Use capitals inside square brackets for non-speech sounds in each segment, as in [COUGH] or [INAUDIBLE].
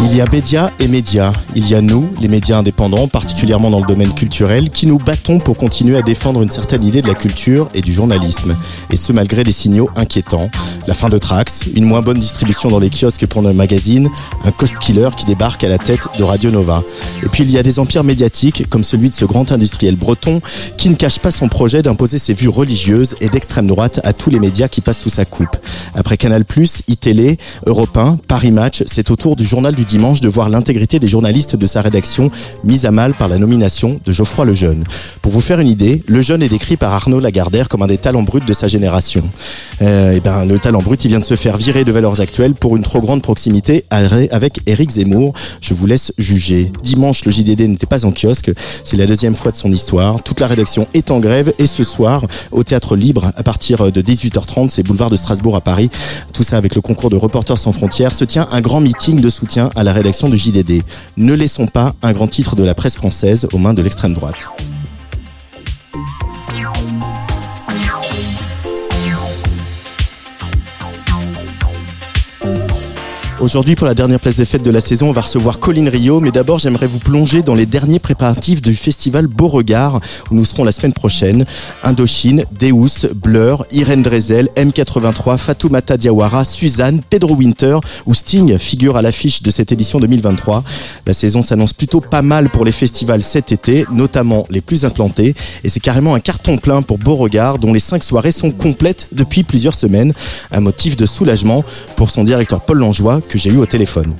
Il y a médias et médias. Il y a nous, les médias indépendants, particulièrement dans le domaine culturel, qui nous battons pour continuer à défendre une certaine idée de la culture et du journalisme. Et ce, malgré des signaux inquiétants. La fin de Trax, une moins bonne distribution dans les kiosques pour nos magazines, un cost killer qui débarque à la tête de Radio Nova. Et puis il y a des empires médiatiques, comme celui de ce grand industriel breton, qui ne cache pas son projet d'imposer ses vues religieuses et d'extrême droite à tous les médias qui passent sous sa coupe. Après Canal+, iTélé, Europe 1, Paris Match, c'est au tour du journal du dimanche de voir l'intégrité des journalistes de sa rédaction mise à mal par la nomination de Geoffroy Lejeune. Pour vous faire une idée, Lejeune est décrit par Arnaud Lagardère comme un des talents bruts de sa génération. Euh, et ben, le talent brut, il vient de se faire virer de Valeurs Actuelles pour une trop grande proximité avec Éric Zemmour. Je vous laisse juger. Dimanche, le JDD n'était pas en kiosque. C'est la deuxième fois de son histoire. Toute la rédaction est en grève et ce soir, au Théâtre Libre, à partir de 18h30, c'est boulevard de Strasbourg à Paris. Tout ça avec le concours de Reporters sans frontières, se tient un grand meeting de soutien à la rédaction de JDD. Ne laissons pas un grand titre de la presse française aux mains de l'extrême droite. Aujourd'hui, pour la dernière place des fêtes de la saison, on va recevoir Colline Rio. Mais d'abord, j'aimerais vous plonger dans les derniers préparatifs du festival Beauregard, où nous serons la semaine prochaine. Indochine, Deus, Blur, Irène Drezel, M83, Fatoumata Diawara, Suzanne, Pedro Winter ou Sting figurent à l'affiche de cette édition 2023. La saison s'annonce plutôt pas mal pour les festivals cet été, notamment les plus implantés. Et c'est carrément un carton plein pour Beauregard, dont les cinq soirées sont complètes depuis plusieurs semaines. Un motif de soulagement pour son directeur Paul Langeois, que j'ai eu au téléphone.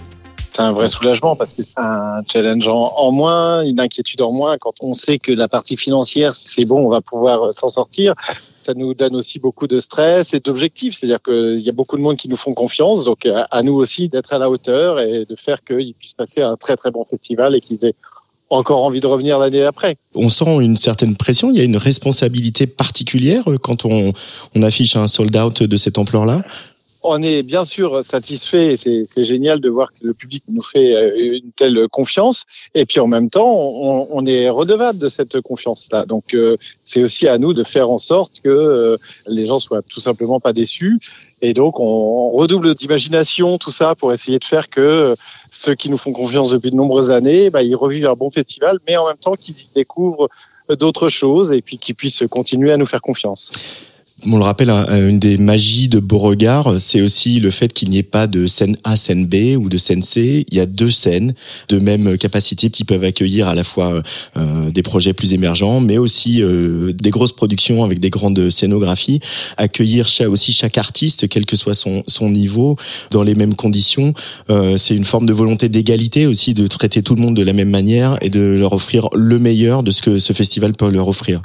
C'est un vrai soulagement parce que c'est un challenge en, moins, une inquiétude en moins. Quand on sait que la partie financière, c'est bon, on va pouvoir s'en sortir. Ça nous donne aussi beaucoup de stress et d'objectifs. C'est-à-dire qu'il y a beaucoup de monde qui nous font confiance. Donc, à nous aussi d'être à la hauteur et de faire qu'ils puissent passer un très, très bon festival et qu'ils aient encore envie de revenir l'année après. On sent une certaine pression, il y a une responsabilité particulière quand on, on affiche un sold out de cette ampleur-là on est bien sûr satisfait. C'est génial de voir que le public nous fait une telle confiance. Et puis en même temps, on, on est redevable de cette confiance-là. Donc euh, c'est aussi à nous de faire en sorte que euh, les gens soient tout simplement pas déçus. Et donc on redouble d'imagination, tout ça, pour essayer de faire que ceux qui nous font confiance depuis de nombreuses années, bah, ils revivent un bon festival, mais en même temps qu'ils y découvrent d'autres choses et puis qu'ils puissent continuer à nous faire confiance on le rappelle, une des magies de Beauregard, c'est aussi le fait qu'il n'y ait pas de scène A, scène B ou de scène C. Il y a deux scènes de même capacité qui peuvent accueillir à la fois euh, des projets plus émergents, mais aussi euh, des grosses productions avec des grandes scénographies. Accueillir aussi chaque artiste, quel que soit son, son niveau, dans les mêmes conditions. Euh, c'est une forme de volonté d'égalité aussi, de traiter tout le monde de la même manière et de leur offrir le meilleur de ce que ce festival peut leur offrir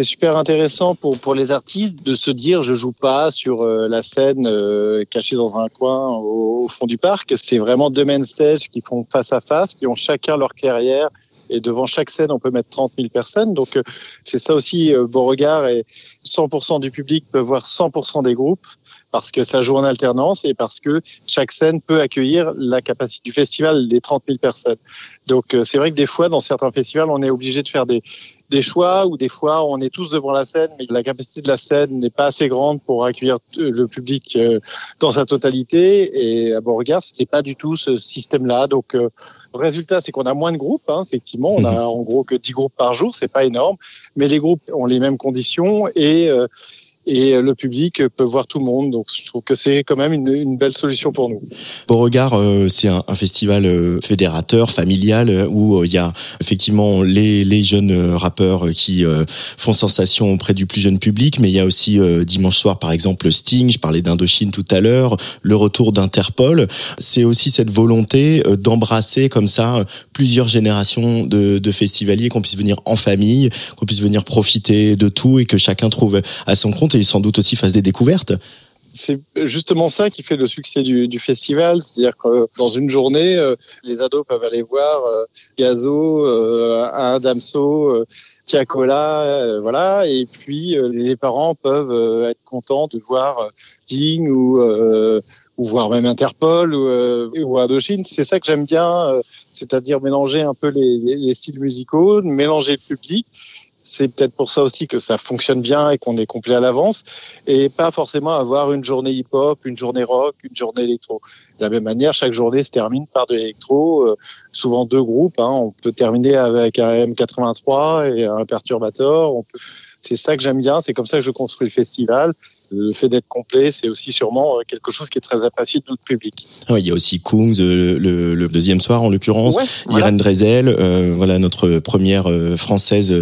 c'est super intéressant pour pour les artistes de se dire je joue pas sur euh, la scène euh, cachée dans un coin au, fond du parc. C'est vraiment deux main stage qui font face à face, qui ont chacun leur carrière. Et devant chaque scène, on peut mettre 30 000 personnes. Donc, euh, c'est ça aussi, Beauregard. Et 100% du public peut voir 100% des groupes parce que ça joue en alternance et parce que chaque scène peut accueillir la capacité du festival, les 30 000 personnes. Donc, c'est vrai que des fois, dans certains festivals, on est obligé de faire des, des choix où des fois on est tous devant la scène, mais la capacité de la scène n'est pas assez grande pour accueillir le public euh, dans sa totalité. Et à Beauregard, c'est pas du tout ce système-là. Donc euh, le résultat, c'est qu'on a moins de groupes. Hein, effectivement, on a mhm. en gros que 10 groupes par jour, c'est pas énorme, mais les groupes ont les mêmes conditions et euh, et le public peut voir tout le monde. Donc je trouve que c'est quand même une, une, belle solution pour nous. Beauregard, euh, c'est un, un, festival euh, fédérateur, familial, euh, où il y a effectivement les, les jeunes rappeurs qui font sensation auprès du plus jeune public, mais il y a aussi dimanche soir par exemple Sting, je parlais d'Indochine tout à l'heure, le retour d'Interpol. C'est aussi cette volonté d'embrasser comme ça plusieurs générations de, de festivaliers, qu'on puisse venir en famille, qu'on puisse venir profiter de tout et que chacun trouve à son compte et sans doute aussi fasse des découvertes c'est justement ça qui fait le succès du, festival, c'est-à-dire que dans une journée, euh, les ados peuvent aller voir euh, Gazo, euh, Damso, euh, Tiakola, euh, voilà, et puis les parents peuvent être contents de voir Sting ou ou voir même Interpol ou, ou Indochine. C'est ça que j'aime bien, c'est-à-dire mélanger un peu les, les, styles musicaux, mélanger le public c'est peut-être pour ça aussi que ça fonctionne bien et qu'on est complet à l'avance et pas forcément avoir une journée hip-hop, une journée rock, une journée électro. De la même manière, chaque journée se termine par de l'électro, euh, souvent deux groupes. Hein. On peut terminer avec un M83 et un perturbateur. C'est ça que j'aime bien, c'est comme ça que je construis le festival le fait d'être complet, c'est aussi sûrement euh, quelque chose qui est très apprécié de notre public. Ah il y a aussi Kungs euh, le, le, deuxième soir en l'occurrence, Irène Drezel, euh, voilà notre première euh, française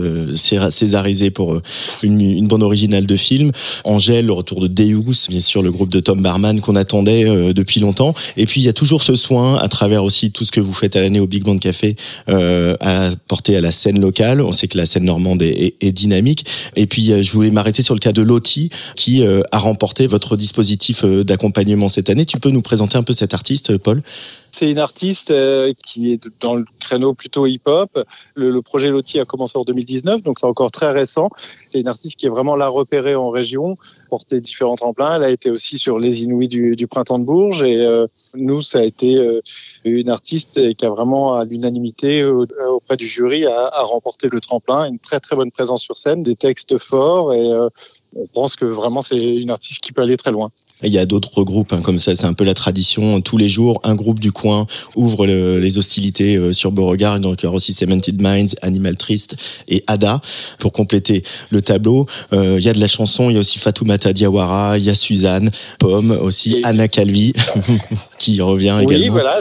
césarisée pour une, une, bande originale de film. Angèle, le retour de Deus, bien sûr le groupe de Tom Barman qu'on attendait depuis longtemps. Et puis il y a toujours ce soin à travers aussi tout ce que vous faites à l'année au Big Band Café à porter à la scène locale. On sait que la scène normande est, est, est dynamique. Et puis je voulais m'arrêter sur le cas de Loti qui a remporté votre dispositif euh, d'accompagnement cette année. Tu peux nous présenter un peu cet artiste, Paul? C'est une artiste euh, qui est dans le créneau plutôt hip-hop. Le, projet Loti a commencé en 2019, donc c'est encore très récent. C'est une artiste qui est vraiment là repérée en région, porté différents tremplins. Elle a été aussi sur les Inouïs du, printemps de Bourges et euh, nous, ça a été une artiste qui a vraiment à l'unanimité auprès du jury a, a remporté le tremplin. Une très très bonne présence sur scène, des textes forts et on pense que vraiment c'est une artiste qui peut aller très loin. Il y a d'autres groupes hein, comme ça, c'est un peu la tradition. Tous les jours, un groupe du coin ouvre les hostilités euh, sur Beauregard. Donc il y aura aussi Cemented Minds, Animal Trist et Ada pour compléter le tableau. Euh, il y a de la chanson, il y a aussi Fatoumata Diawara, il y a Suzanne, Pomme aussi, Anna Calvi [LAUGHS] qui revient également. Oui, voilà,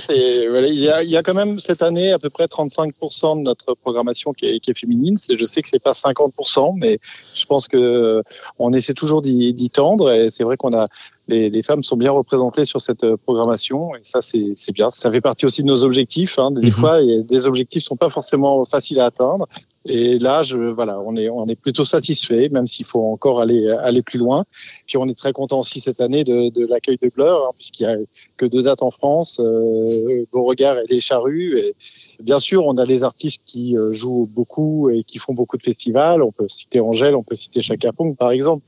voilà il, y a, il, y a, quand même cette année à peu près 35% de notre programmation qui est, qui est féminine. Je sais que c'est pas 50%, mais je pense que on essaie toujours d'y tendre et c'est vrai qu'on a les, les, femmes sont bien représentées sur cette euh, programmation et ça c'est bien. Ça fait partie aussi de nos objectifs. Hein. Des mhm. fois, des objectifs sont pas forcément faciles à atteindre. Et là, je, voilà, on est, on est plutôt satisfait, même s'il faut encore aller, aller plus loin. Puis on est très content aussi cette année de, de l'accueil de Blur, hein, puisqu'il y a que deux dates en France, euh, Beauregard et les Charrues. Et bien sûr, on a les artistes qui euh, jouent beaucoup et qui font beaucoup de festivals. On peut citer Angèle, on peut citer Chaka Pong, par exemple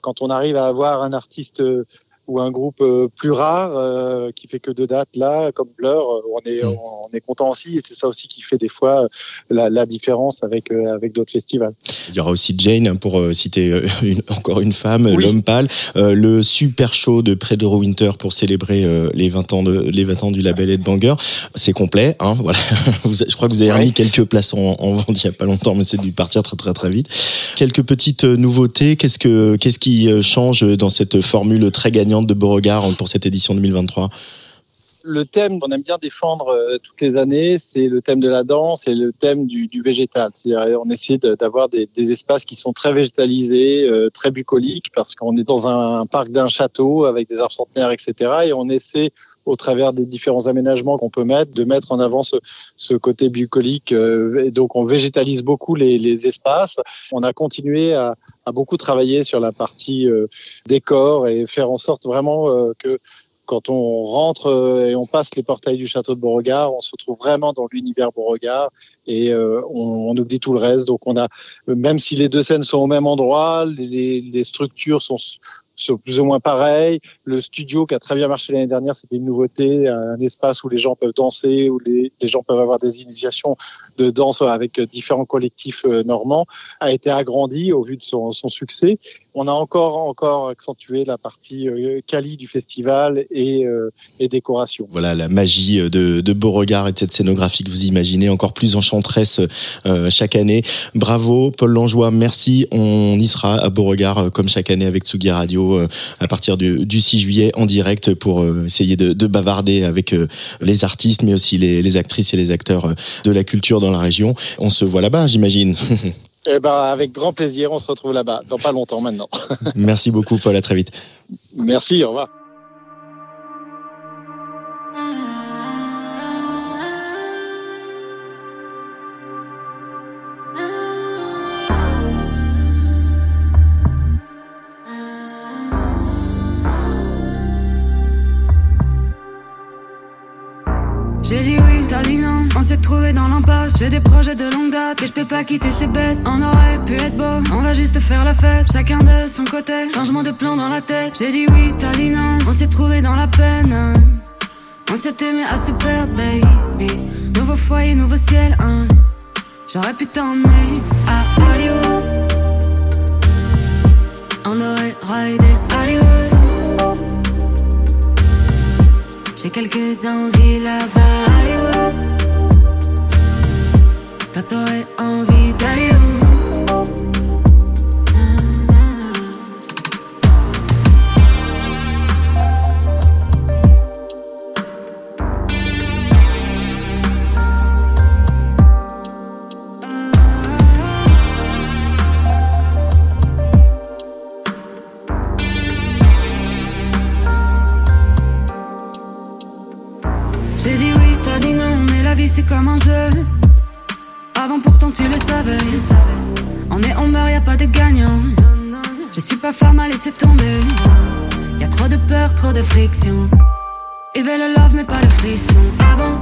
quand on arrive à avoir un artiste euh, ou un groupe euh, plus rare euh, qui fait que deux dates là, comme Blur, on est on est content aussi et c'est ça aussi qui fait des fois la, la différence avec avec d'autres festivals. Il y aura aussi Jane hein, pour citer [LAUGHS] une, encore une femme, l'homme pâle, le super show de Predro Winter pour célébrer les 20 ans de les 20 ans du label Headbanger. C'est complet, hein, [LAUGHS] voilà. je crois que vous avez remis quelques places en, en vente il y a pas longtemps, mais c'est dû partir très très très vite. Quelques petites nouveautés. Qu'est-ce que qu'est-ce qui change dans cette formule très gagnante de Beauregard pour cette édition 2023 le thème qu'on aime bien défendre euh, toutes les années, c'est le thème de la danse et le thème du, végétal. On essaie d'avoir des, espaces qui sont très végétalisés, euh, très bucoliques, parce qu'on est dans un, parc d'un château avec des arbres centenaires, etc. Et on essaie au travers des différents aménagements qu'on peut mettre, de mettre en avant ce, côté bucolique. Euh, donc, on végétalise beaucoup les, espaces. On a continué à, beaucoup travailler sur la partie décor et faire en sorte vraiment que quand on rentre euh, et on passe les portails du château de Beauregard, on se retrouve vraiment dans l'univers Beauregard et euh, on, oublie tout le reste. Donc on a, même si les deux scènes sont au même endroit, les structures sont sont plus ou moins pareils. Le studio qui a très bien marché l'année dernière, c'était une nouveauté, un espace où les gens peuvent danser, où les, gens peuvent avoir des initiations de danse avec différents collectifs euh, normands, a été agrandi au vu de son, succès on a encore encore accentué la partie euh, quali du festival et, euh, et décoration. Voilà la magie de, de Beauregard et de cette scénographie que vous imaginez encore plus enchanteresse chaque année. Bravo Paul Langeois, merci. On y sera à Beauregard comme chaque année avec Tsugi Radio à partir du, du 6 juillet en direct pour essayer de, de bavarder avec les artistes mais aussi les, les actrices et les acteurs de la culture dans la région. On se voit là-bas, j'imagine. [LAUGHS] Eh ben, avec grand plaisir, on se retrouve là-bas, dans pas longtemps maintenant. [LAUGHS] Merci beaucoup, Paul. À très vite. Merci, au revoir. S'est trouvé dans l'impasse. J'ai des projets de longue date et je peux pas quitter ces bêtes. On aurait pu être beau, on va juste faire la fête. Chacun de son côté, changement de plan dans la tête. J'ai dit oui, t'as dit non. On s'est trouvé dans la peine. On s'est aimé à se perdre, baby. Nouveau foyer, nouveau ciel, hein. J'aurais pu t'emmener à Hollywood. On aurait raidé Hollywood. J'ai quelques envies là-bas. Toi, envie d'aller On est on meurt, y a pas de gagnant. Je suis pas femme à laisser tomber. Y a trop de peur, trop de friction. Et le love mais pas le frisson. Avant,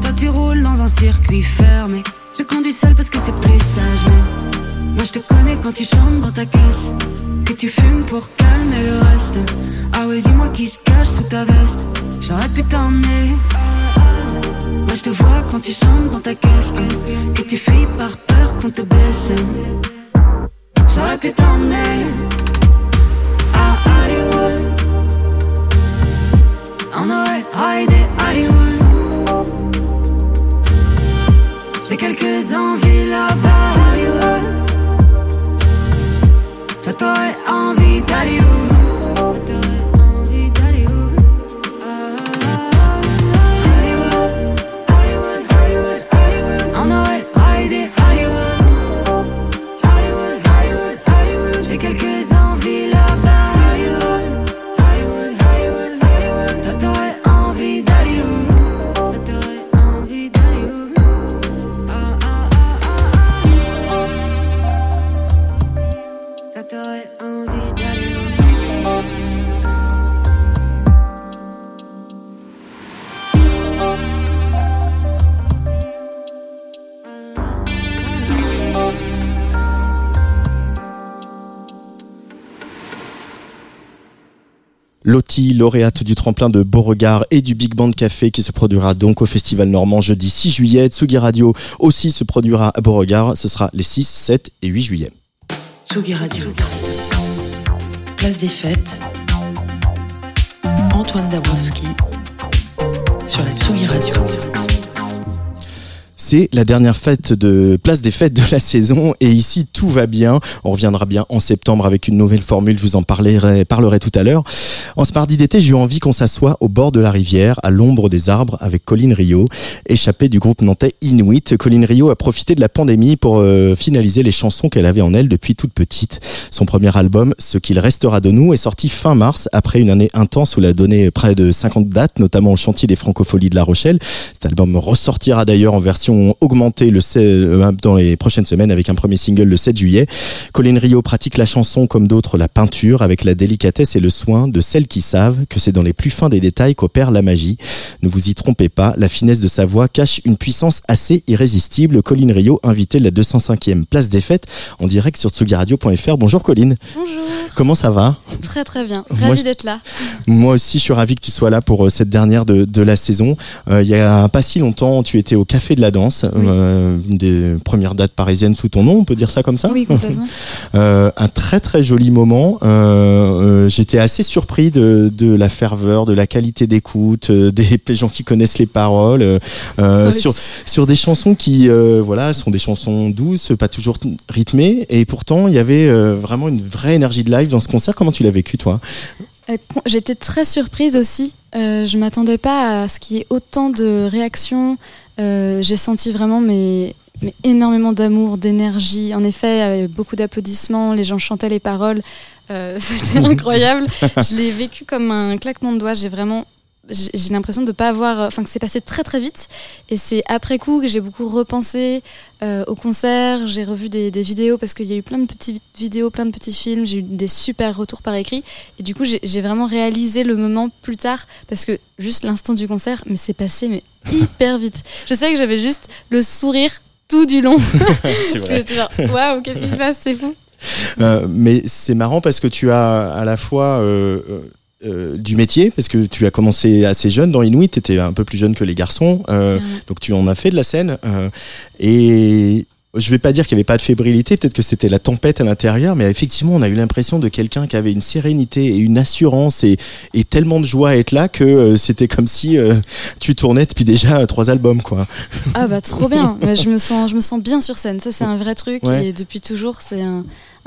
toi tu roules dans un circuit fermé. Je conduis seul parce que c'est plus sage. Moi je te connais quand tu chantes dans ta caisse. Que tu fumes pour calmer le reste. Ah ouais, dis-moi qui se cache sous ta veste. J'aurais pu t'emmener. Je te vois quand tu chantes dans ta caisse. Que tu fuis par peur qu'on te blesse. J'aurais pu t'emmener lauréate du tremplin de Beauregard et du Big Band Café qui se produira donc au Festival Normand jeudi 6 juillet. Tsugi Radio aussi se produira à Beauregard. Ce sera les 6, 7 et 8 juillet. Tsugi Radio. Place des fêtes. Antoine Dabrowski sur la Tsugi Radio. C'est la dernière fête de place des fêtes de la saison et ici tout va bien. On reviendra bien en septembre avec une nouvelle formule, je vous en parlerai, parlerai tout à l'heure. En ce mardi d'été, j'ai eu envie qu'on s'assoie au bord de la rivière, à l'ombre des arbres, avec Colline Rio, échappée du groupe nantais Inuit. Colline Rio a profité de la pandémie pour euh, finaliser les chansons qu'elle avait en elle depuis toute petite. Son premier album, Ce qu'il restera de nous, est sorti fin mars, après une année intense où elle a donné près de 50 dates, notamment au chantier des Francopholies de La Rochelle. Cet album ressortira d'ailleurs en version vont augmenter le dans les prochaines semaines avec un premier single le 7 juillet. Colin Rio pratique la chanson comme d'autres la peinture avec la délicatesse et le soin de celles qui savent que c'est dans les plus fins des détails qu'opère la magie. Ne vous y trompez pas, la finesse de sa voix cache une puissance assez irrésistible. Colline Rio, invité de la 205e place des fêtes en direct sur tsugiradio.fr. Bonjour Colline. Bonjour. Comment ça va? Très très bien, ravi d'être là. Moi aussi, je suis ravi que tu sois là pour euh, cette dernière de, de la saison. Euh, il y a pas si longtemps, tu étais au Café de la Danse, euh, une des premières dates parisiennes sous ton nom, on peut dire ça comme ça Oui, complètement. [LAUGHS] un très très joli moment. J'étais assez surpris de, de, la ferveur, de la qualité d'écoute, [LAUGHS] des, gens qui connaissent les paroles, sur, sur des chansons qui voilà, sont des chansons douces, pas toujours rythmées, et pourtant il y avait vraiment une vraie énergie de live dans ce concert. Comment tu l'as vécu toi? Euh, J'étais très surprise aussi. Euh, je m'attendais pas à ce qu'il y ait autant de réactions. Euh, j'ai senti vraiment mais, mais énormément d'amour, d'énergie. En effet, beaucoup d'applaudissements. Les gens chantaient les paroles. [LAUGHS] C'était [LAUGHS] incroyable. je l'ai vécu comme un claquement de doigts. J'ai vraiment j'ai l'impression de pas avoir enfin que c'est passé très très vite. Et c'est après coup que j'ai beaucoup repensé euh, au concert. J'ai revu des, vidéos parce qu'il y a eu plein de petites vidéos plein de petits films. J'ai eu des super retours par écrit. Et du coup j'ai vraiment réalisé le moment plus tard parce que juste l'instant du concert mais c'est passé mais [LAUGHS] hyper vite. Je sais que j'avais juste le sourire tout du long. [LAUGHS] C'est vrai. waouh qu'est-ce qui se passe? C'est fou. Euh, mais c'est marrant parce que tu as à la fois euh, euh, du métier parce que tu as commencé assez jeune dans Inuit, tu étais un peu plus jeune que les garçons, euh, donc tu en as fait de la scène. Euh, et je vais pas dire qu'il n'y avait pas de fébrilité, peut-être que c'était la tempête à l'intérieur, mais effectivement, on a eu l'impression de quelqu'un qui avait une sérénité et une assurance et, et tellement de joie à être là que c'était comme si tu tournais depuis déjà trois albums, quoi. Ah bah trop bien, [LAUGHS] je me sens, je me sens bien sur scène. Ça c'est un vrai truc et depuis toujours c'est un,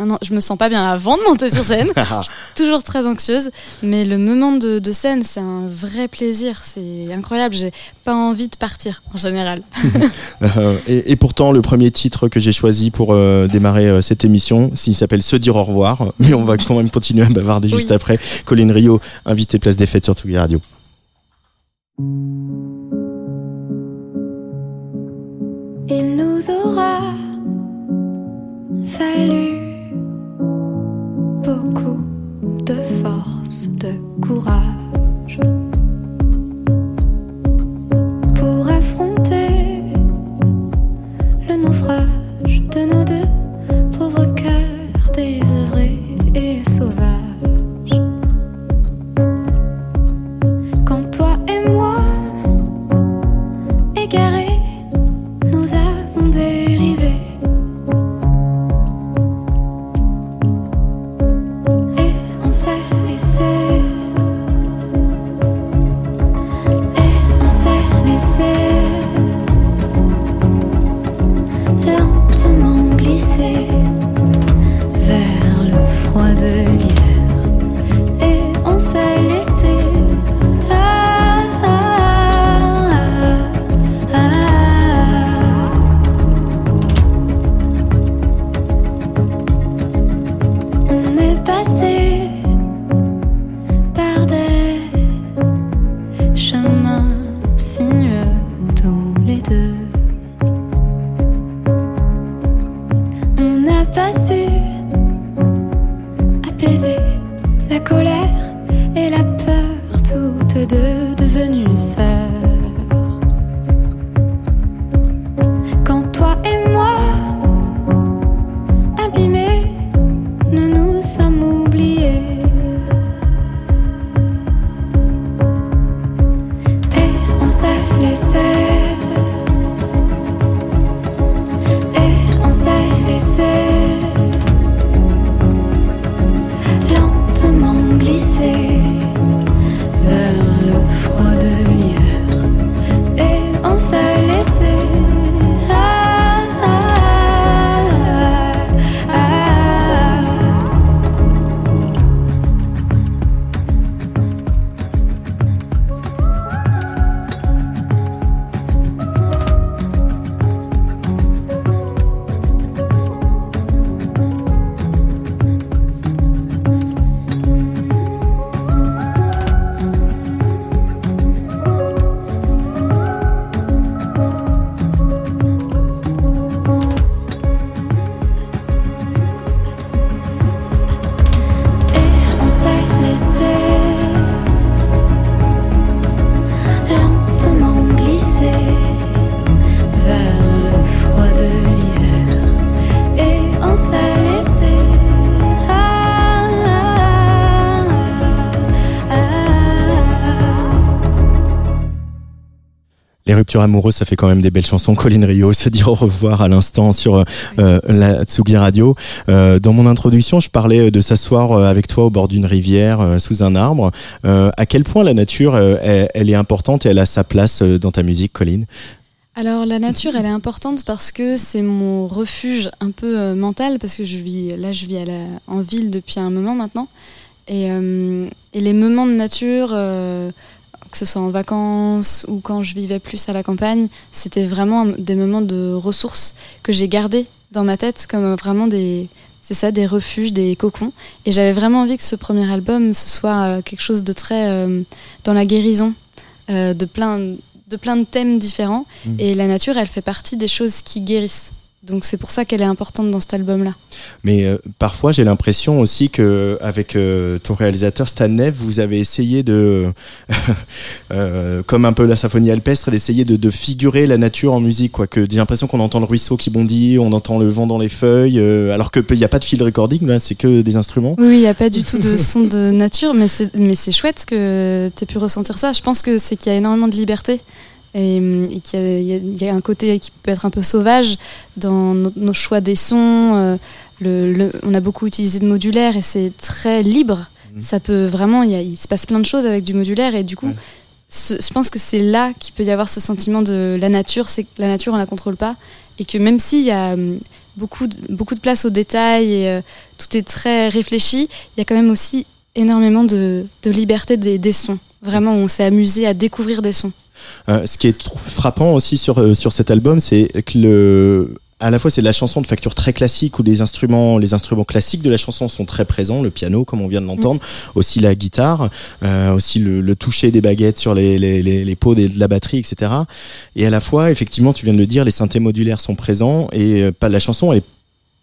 ah je me sens pas bien avant de monter sur scène. [LAUGHS] toujours très anxieuse, mais le moment de, scène, c'est un vrai plaisir. C'est incroyable. J'ai pas envie de partir en général. [LAUGHS] [LAUGHS] Euh, et, pourtant, le premier titre que j'ai choisi pour euh, démarrer euh, cette émission, s'il s'appelle Se dire au revoir, mais on va quand même continuer à bavarder juste après. Colin Rio, invité Place des Fêtes sur Tugui Radio. Il nous aura fallu beaucoup de force, de courage pour affronter le naufrage de nos deux 思念 Les ruptures amoureuses, ça fait quand même des belles chansons. Colin Rio, se dire au revoir à l'instant sur euh, la Tsugi Radio. Euh, dans mon introduction, je parlais de s'asseoir euh, avec toi au bord d'une rivière, euh, sous un arbre. Euh, à quel point la nature, euh, elle, elle est importante et elle a sa place euh, dans ta musique, Colin? Alors la nature, elle est importante parce que c'est mon refuge un peu euh, mental parce que je vis là, je vis à la- en ville depuis un moment maintenant et, euh, et les moments de nature, euh, que ce soit en vacances ou quand je vivais plus à la campagne, c'était vraiment des moments de ressources que j'ai gardés dans ma tête comme vraiment des c'est ça, des refuges, des cocons. Et j'avais vraiment envie que ce premier album, ce soit euh, quelque chose de très euh, dans la guérison, euh, de plein de plein de thèmes différents. Mm. Et la nature, elle fait partie des choses qui guérissent. Donc c'est pour ça qu'elle est importante dans cet album-là. Mais euh, parfois, j'ai l'impression aussi que avec euh, ton réalisateur Stan Neff, vous avez essayé de, [LAUGHS] euh, comme un peu la symphonie alpestre, d'essayer de, de figurer la nature en musique. Quoi. Que j'ai l'impression qu'on entend le ruisseau qui bondit, on entend le vent dans les feuilles, alors que il n'y a pas de field recording là, c'est que des instruments. Oui, il n'y a pas du tout de [LAUGHS] son de nature, mais c'est, mais c'est chouette que tu aies pu ressentir ça. Je pense que c'est qu'il y a énormément de liberté et, et qu'il y a, y y un côté qui peut être un peu sauvage dans nos, nos choix des sons. euh, le, le- on a beaucoup utilisé de modulaire et c'est très libre. Mhm. Ça peut vraiment, il, y a- il se passe plein de choses avec du modulaire et du coup, Ouais. ce- je pense que c'est là qu'il peut y avoir ce sentiment de la nature. C'est que la nature, on la contrôle pas et que même s'il y a hum, beaucoup de, beaucoup de place aux détails et euh, tout est très réfléchi, il y a quand même aussi énormément de, de liberté des, des sons. Vraiment, on s'est amusé à découvrir des sons. Euh, ce qui est frappant aussi sur, euh, sur cet album, c'est que le, à la fois c'est de la chanson de facture très classique où des instruments, les instruments classiques de la chanson sont très présents, le piano comme on vient de l'entendre, aussi la guitare, euh, aussi le, le toucher des baguettes sur les, les, les, les pots de la batterie, etc. Et à la fois, effectivement, tu viens de le dire, les synthés modulaires sont présents et euh, pas la chanson, elle est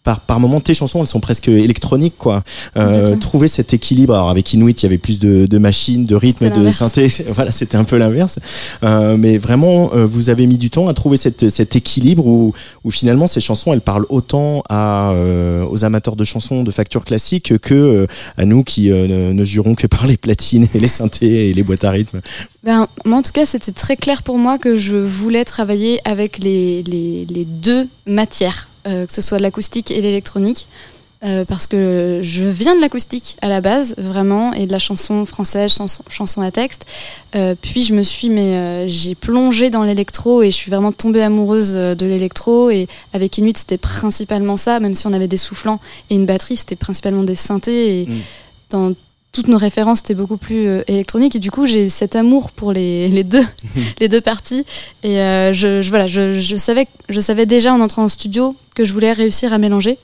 par, par moments, tes chansons, elles sont presque électroniques, quoi. Euh, trouver cet équilibre. Alors, avec Inuit, il y avait plus de, de machines, de rythmes, C'était de synthé. [LAUGHS] Voilà, c'était un peu l'inverse. Euh, mais vraiment, euh, vous avez mis du temps à trouver cette, cet équilibre où, où finalement ces chansons, elles parlent autant à, euh, aux amateurs de chansons de facture classique que euh, à nous qui euh, ne, ne jurons que par les platines et les synthés et les boîtes à rythme. Ben, moi, en tout cas, c'était très clair pour moi que je voulais travailler avec les, les, les deux matières, euh, que ce soit l'acoustique et l'électronique. euh, parce que je viens de l'acoustique à la base, vraiment, et de la chanson française, chanson, chanson à texte. Euh, puis je me suis, mais euh, j'ai plongé dans l'électro et je suis vraiment tombée amoureuse de l'électro. Et avec Inuit, c'était principalement ça, même si on avait des soufflants et une batterie, c'était principalement des synthés. Et Mm. dans toutes nos références étaient beaucoup plus euh, électroniques et du coup j'ai cet amour pour les, [LAUGHS] les deux [LAUGHS] les deux parties. Et euh, je, je- voilà je, je savais je savais déjà en entrant en studio que je voulais réussir à mélanger.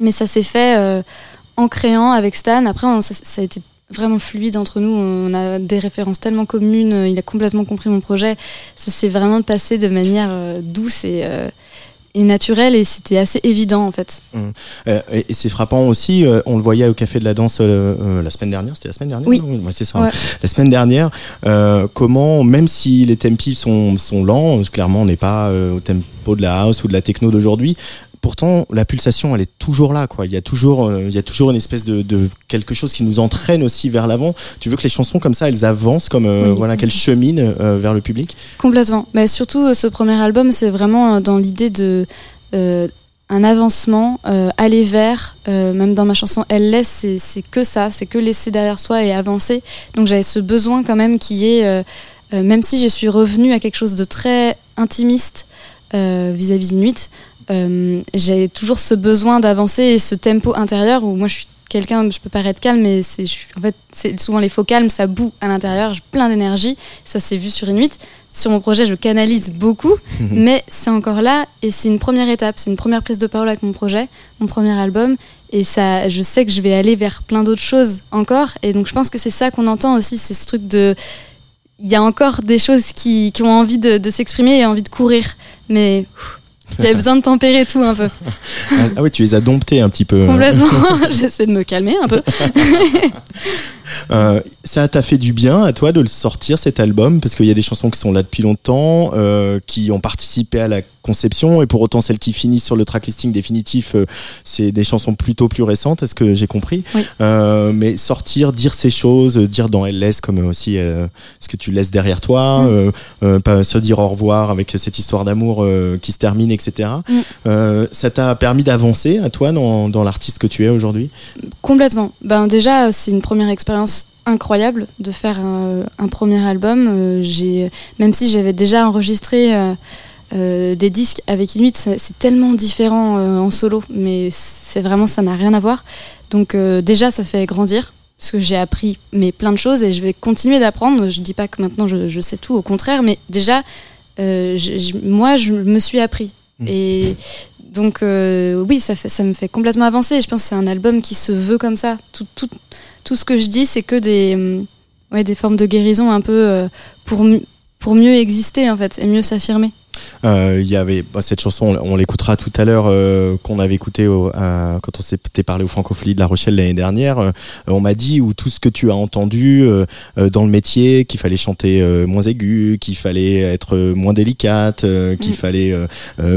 Mais ça s'est fait euh, en créant avec Stan. Après on- ça, ça a été vraiment fluide entre nous. On a des références tellement communes. Il a complètement compris mon projet. Ça s'est vraiment passé de manière douce et et naturelle et c'était assez évident en fait Euh, et et c'est frappant aussi, euh, on le voyait au Café de la Danse euh, la semaine dernière, c'était la semaine dernière Oui. Ouais, c'est ça. Ouais. La semaine dernière, comment, même si les tempi sont, sont lents, clairement on n'est pas au tempo de la house ou de la techno d'aujourd'hui, pourtant la pulsation elle est toujours là quoi. Il y a toujours, euh, il y a toujours une espèce de, de quelque chose qui nous entraîne aussi vers l'avant. Tu veux que les chansons comme ça elles avancent, comme euh, Oui, voilà qu'elles cheminent euh, vers le public? Complètement. Mais surtout, ce premier album, c'est vraiment dans l'idée de un avancement, euh, aller vers. euh, même dans ma chanson Elle laisse, c'est que ça, c'est que laisser derrière soi et avancer. Donc j'avais ce besoin quand même qui est, euh, même si je suis revenue à quelque chose de très intimiste vis-à-vis d'Inuit, euh, j'ai toujours ce besoin d'avancer et ce tempo intérieur où moi je suis quelqu'un, je peux paraître calme, mais c'est, en fait, c'est souvent les faux calmes, ça boue à l'intérieur, j'ai plein d'énergie, ça s'est vu sur Inuit. Sur mon projet, je canalise beaucoup, [LAUGHS] mais c'est encore là et c'est une première étape, c'est une première prise de parole avec mon projet, mon premier album. Et ça, je sais que je vais aller vers plein d'autres choses encore. Et donc, je pense que c'est ça qu'on entend aussi, c'est ce truc de. Il y a encore des choses qui, qui ont envie de, de s'exprimer et envie de courir. Mais il y a besoin de tempérer tout un peu. ah, ah oui, tu les as domptés un petit peu. Complètement. [LAUGHS] [LAUGHS] J'essaie de me calmer un peu. [LAUGHS] Euh, ça t'a fait du bien à toi de le sortir cet album? Parce qu'il y a des chansons qui sont là depuis longtemps, euh, qui ont participé à la conception et pour autant celles qui finissent sur le tracklisting définitif, euh, c'est des chansons plutôt plus récentes, est-ce que j'ai compris? Oui. Mais sortir, dire ces choses, dire dans LS comme aussi ce que tu laisses derrière toi, Mm. pas se dire au revoir avec cette histoire d'amour qui se termine, etc. Mm. Ça t'a permis d'avancer à toi dans, dans l'artiste que tu es aujourd'hui? Complètement. Ben déjà, c'est une première expérience incroyable de faire un, un premier album. Euh, j'ai, même si j'avais déjà enregistré euh, euh, des disques avec Inuit, c'est tellement différent euh, en solo, mais c'est vraiment ça n'a rien à voir. Donc euh, déjà, ça fait grandir parce que j'ai appris mais plein de choses et je vais continuer d'apprendre. Je dis pas que maintenant je, je sais tout, au contraire, mais déjà, euh, je- je- moi, je me suis appris. Mhm. Et donc euh, oui, ça, fait, ça me fait complètement avancer. Je pense que c'est un album qui se veut comme ça. Tout, tout, tout ce que je dis, c'est que des, formes de guérison un peu euh, pour, pour mieux exister en fait et mieux s'affirmer. Euh, Il y avait bah, cette chanson, on, l'écoutera tout à l'heure, euh, qu'on avait écouté au- à- quand on s'était parlé au Francophonie de La Rochelle l'année dernière. euh, on m'a dit ou tout ce que tu as entendu dans le métier, qu'il fallait chanter euh, moins aigu, qu'il fallait être moins délicate, euh, qu'il Mm. fallait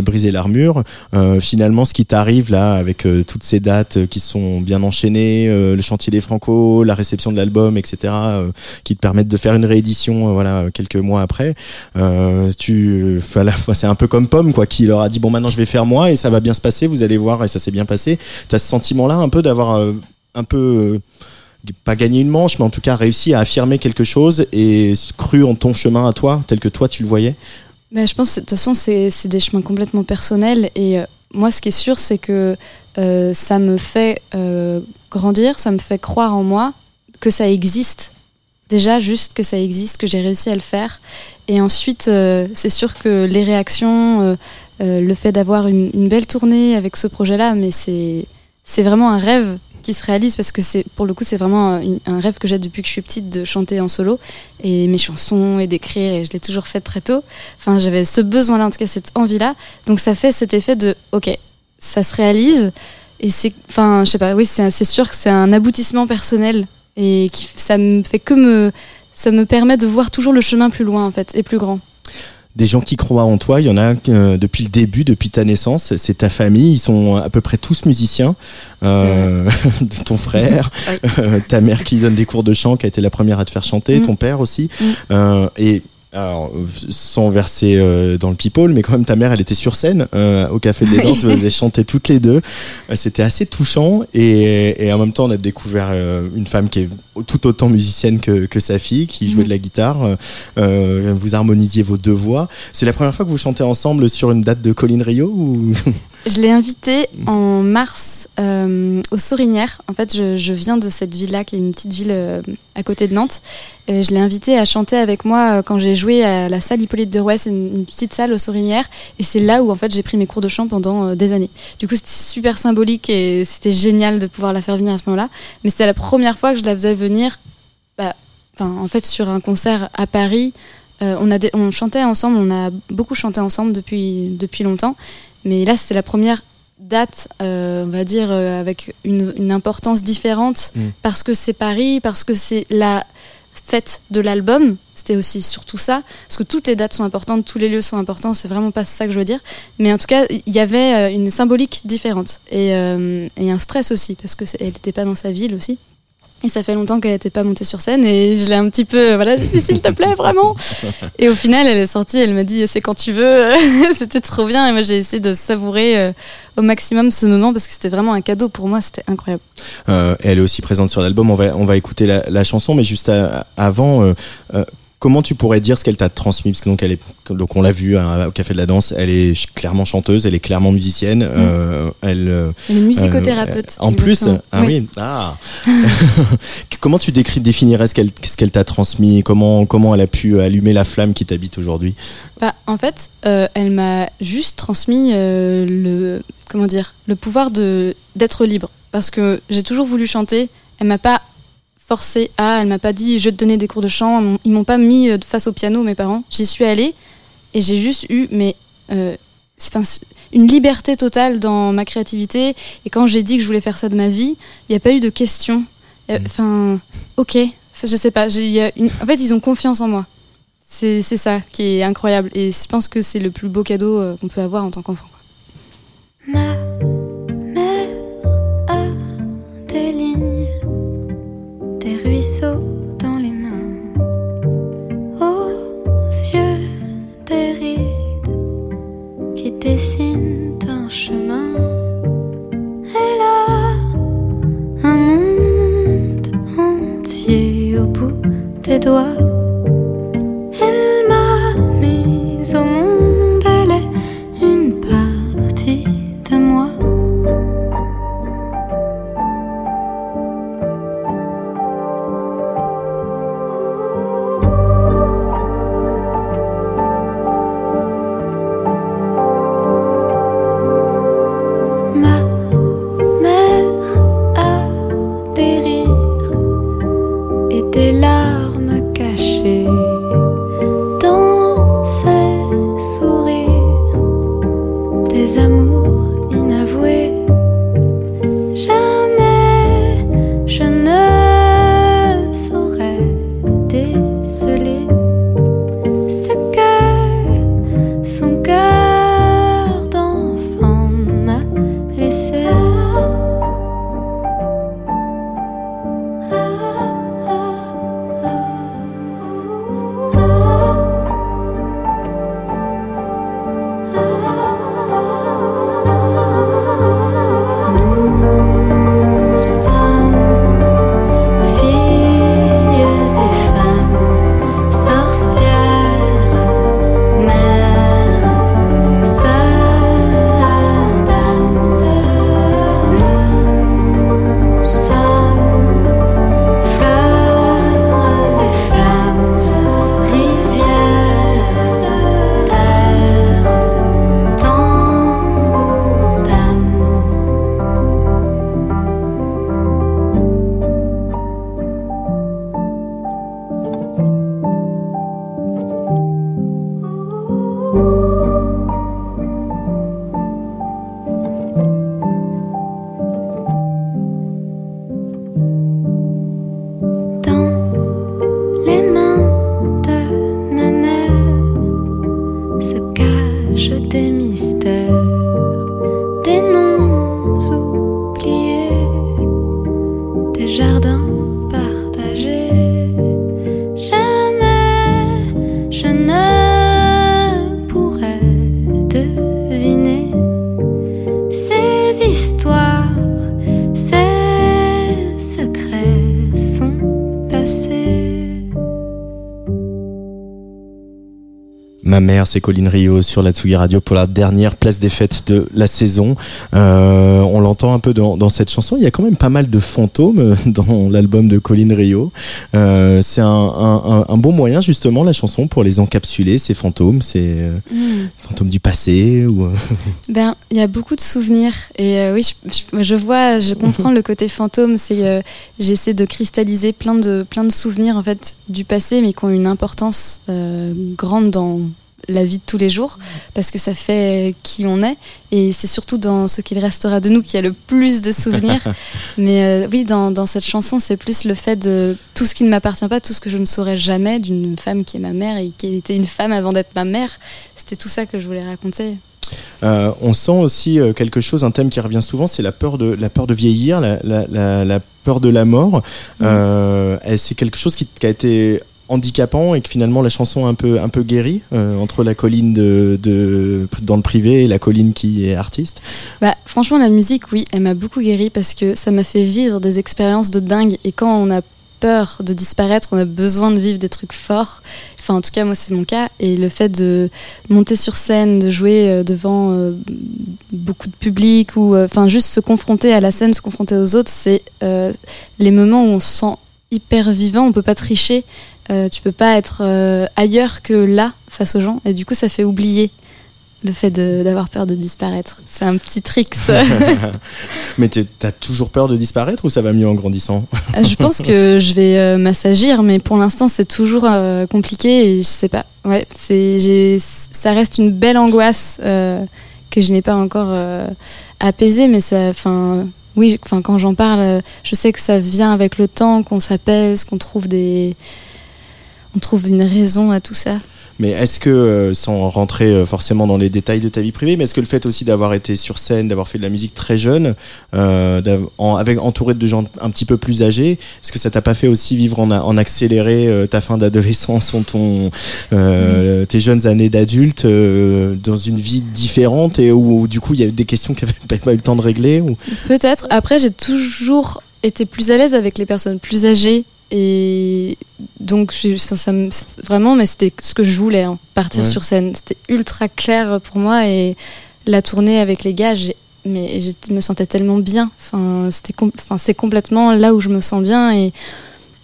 briser l'armure. Euh, finalement, ce qui t'arrive là, avec toutes ces dates qui sont bien enchaînées, euh, le chantier des Franco, la réception de l'album, etc., euh, qui te permettent de faire une réédition, voilà, quelques mois après. Euh, tu, à la fois, c'est un peu comme Pomme, quoi, qui leur a dit bon, maintenant je vais faire moi et ça va bien se passer, vous allez voir et ça s'est bien passé. T'as ce sentiment-là, un peu d'avoir euh, un peu euh, pas gagné une manche, mais en tout cas réussi à affirmer quelque chose et cru en ton chemin à toi, tel que toi tu le voyais? Mais je pense de toute façon, c'est des chemins complètement personnels. Et euh, moi, ce qui est sûr, c'est que ça me fait grandir, ça me fait croire en moi, que ça existe. Déjà, juste que ça existe, que j'ai réussi à le faire. Et ensuite, euh, c'est sûr que les réactions, euh, euh, le fait d'avoir une, belle tournée avec ce projet-là, mais c'est vraiment un rêve qui se réalise parce que c'est pour le coup c'est vraiment un, un rêve que j'ai depuis que je suis petite de chanter en solo et mes chansons et d'écrire et je l'ai toujours fait très tôt Enfin, j'avais ce besoin-là, en tout cas cette envie-là. Donc ça fait cet effet de, ok, ça se réalise. Et c'est, enfin, je sais pas, oui, c'est sûr que c'est un aboutissement personnel et qui, ça me fait que me, ça me permet de voir toujours le chemin plus loin en fait et plus grand. Des gens qui croient en toi, il y en a euh, depuis le début, depuis ta naissance, c'est ta famille, ils sont à peu près tous musiciens. Euh, [LAUGHS] ton frère, Ouais. euh, ta mère qui donne des cours de chant, qui a été la première à te faire chanter, Mm. ton père aussi. Mm. Euh, et alors, sans verser euh, dans le people, mais quand même ta mère, elle était sur scène euh, au Café des. Danses, vous avez chanté toutes les deux. Euh, C'était assez touchant et, et en même temps, on a découvert euh, une femme qui est tout autant musicienne que, que sa fille, qui jouait Mhm. de la guitare. Vous harmonisiez vos deux voix. C'est la première fois que vous chantez ensemble sur une date de Colline Rio ou? Je l'ai invité en mars euh, au Sorinière. En fait, je, viens de cette ville-là, qui est une petite ville euh, à côté de Nantes. Je l'ai invité à chanter avec moi euh, quand j'ai joué à la salle Hippolyte de Rouet, c'est une, petite salle au Sorinière. Et c'est là où en fait j'ai pris mes cours de chant pendant euh, des années. Du coup, c'était super symbolique et c'était génial de pouvoir la faire venir à ce moment-là. Mais c'était la première fois que je la faisais venir, bah, en fait, sur un concert à Paris. On, a on chantait ensemble, on a beaucoup chanté ensemble depuis, depuis longtemps. Mais là, c'était la première date, euh, on va dire, euh, avec une, une importance différente, Mm. parce que c'est Paris, parce que c'est la fête de l'album. C'était aussi surtout ça, parce que toutes les dates sont importantes, tous les lieux sont importants, c'est vraiment pas ça que je veux dire. Mais en tout cas, il y avait euh, une symbolique différente et, euh, et un stress aussi, parce que c'est- elle n'était pas dans sa ville aussi. Et ça fait longtemps qu'elle n'était pas montée sur scène et je l'ai un petit peu, voilà, j'ai dit s'il te plaît, vraiment. [LAUGHS] Et au final, elle est sortie, elle m'a dit c'est quand tu veux. [LAUGHS] c'était trop bien et moi j'ai essayé de savourer euh, au maximum ce moment parce que c'était vraiment un cadeau pour moi, c'était incroyable. Euh, elle est aussi présente sur l'album. On va, on va écouter la, la chanson, mais juste à- avant, euh, euh, comment tu pourrais dire ce qu'elle t'a transmis? Parce que donc elle est, donc on l'a vu hein, au Café de la Danse. Elle est clairement chanteuse, elle est clairement musicienne. euh, elle, euh, Elle est musicothérapeute. euh, en plus, ah oui, ah. [LAUGHS] comment tu décris, définirais ce qu'elle, ce qu'elle t'a transmis? Comment, comment elle a pu allumer la flamme qui t'habite aujourd'hui? Bah, en fait, euh, elle m'a juste transmis euh, le comment dire le pouvoir de d'être libre parce que j'ai toujours voulu chanter. Elle m'a pas forcé à, elle m'a pas dit je vais te donner des cours de chant. Ils m'ont pas mis euh, face au piano mes parents. J'y suis allée et j'ai juste eu mais euh, une liberté totale dans ma créativité. Et quand j'ai dit que je voulais faire ça de ma vie, il n'y a pas eu de question. Euh, Enfin, ok. Je sais pas. y a une- En fait, ils ont confiance en moi. C'est c'est ça qui est incroyable. Et je pense que c'est le plus beau cadeau euh, qu'on peut avoir en tant qu'enfant. Ma qui dessinent un chemin. Elle a un monde entier au bout des doigts. C'est Colline Rio sur la Tsugi Radio pour la dernière place des fêtes de la saison. Euh, on l'entend un peu dans, dans cette chanson. Il y a quand même pas mal de fantômes euh, dans l'album de Colline Rio. Euh, c'est un, un- un- un bon moyen justement la chanson pour les encapsuler ces fantômes, ces euh, fantômes du passé ou. [LAUGHS] Ben, il y a beaucoup de souvenirs et euh, oui, je, je- je vois, je comprends le côté fantôme. C'est j'essaie de cristalliser plein de plein de souvenirs en fait du passé, mais qui ont une importance grande dans la vie de tous les jours parce que ça fait qui on est et c'est surtout dans ce qu'il restera de nous qu'il y a le plus de souvenirs. [LAUGHS] mais euh, oui, dans, dans cette chanson, c'est plus le fait de tout ce qui ne m'appartient pas, tout ce que je ne saurais jamais d'une femme qui est ma mère et qui était une femme avant d'être ma mère. C'était tout ça que je voulais raconter. Euh, on sent aussi euh, quelque chose, un thème qui revient souvent, c'est la peur de la peur de vieillir, la, la- la- la peur de la mort. Euh, c'est quelque chose qui, qui a été handicapant et que finalement la chanson un peu un peu guéri euh, entre la colline de, de dans le privé et la colline qui est artiste. Bah, franchement, la musique, oui, elle m'a beaucoup guéri parce que ça m'a fait vivre des expériences de dingue. Et quand on a peur de disparaître, on a besoin de vivre des trucs forts. Enfin, en tout cas, moi, c'est mon cas. Et le fait de monter sur scène, de jouer euh, devant euh, beaucoup de public ou enfin juste se confronter à la scène, se confronter aux autres, c'est les moments où on se sent hyper vivant. On peut pas tricher. Euh, tu peux pas être euh, ailleurs que là face aux gens. Et du coup, ça fait oublier le fait d'avoir peur de disparaître. C'est un petit trick. [LAUGHS] Mais t'as toujours peur de disparaître ou ça va mieux en grandissant Euh, je pense que je vais euh, m'assagir, mais pour l'instant, c'est toujours euh, compliqué et je sais pas. Ouais, ça reste une belle angoisse euh, que je n'ai pas encore apaisée, mais ça, enfin, oui, enfin quand j'en parle, je sais que ça vient avec le temps, qu'on s'apaise, qu'on trouve des, on trouve une raison à tout ça. Mais est-ce que, euh, sans rentrer euh, forcément dans les détails de ta vie privée, mais est-ce que le fait aussi d'avoir été sur scène, d'avoir fait de la musique très jeune, euh, avec entouré de gens un petit peu plus âgés, est-ce que ça t'a pas fait aussi vivre en, en accéléré euh, ta fin d'adolescence ou ton, euh, tes jeunes années d'adulte dans une vie différente et où, du coup il y a des questions que tu [LAUGHS] pas eu le temps de régler ou... Peut-être. Après, j'ai toujours été plus à l'aise avec les personnes plus âgées et donc, ça, vraiment, mais c'était ce que je voulais, hein, partir sur scène. C'était ultra clair pour moi et la tournée avec les gars, mais je me sentais tellement bien. Enfin, c'était, enfin, c'est complètement là où je me sens bien et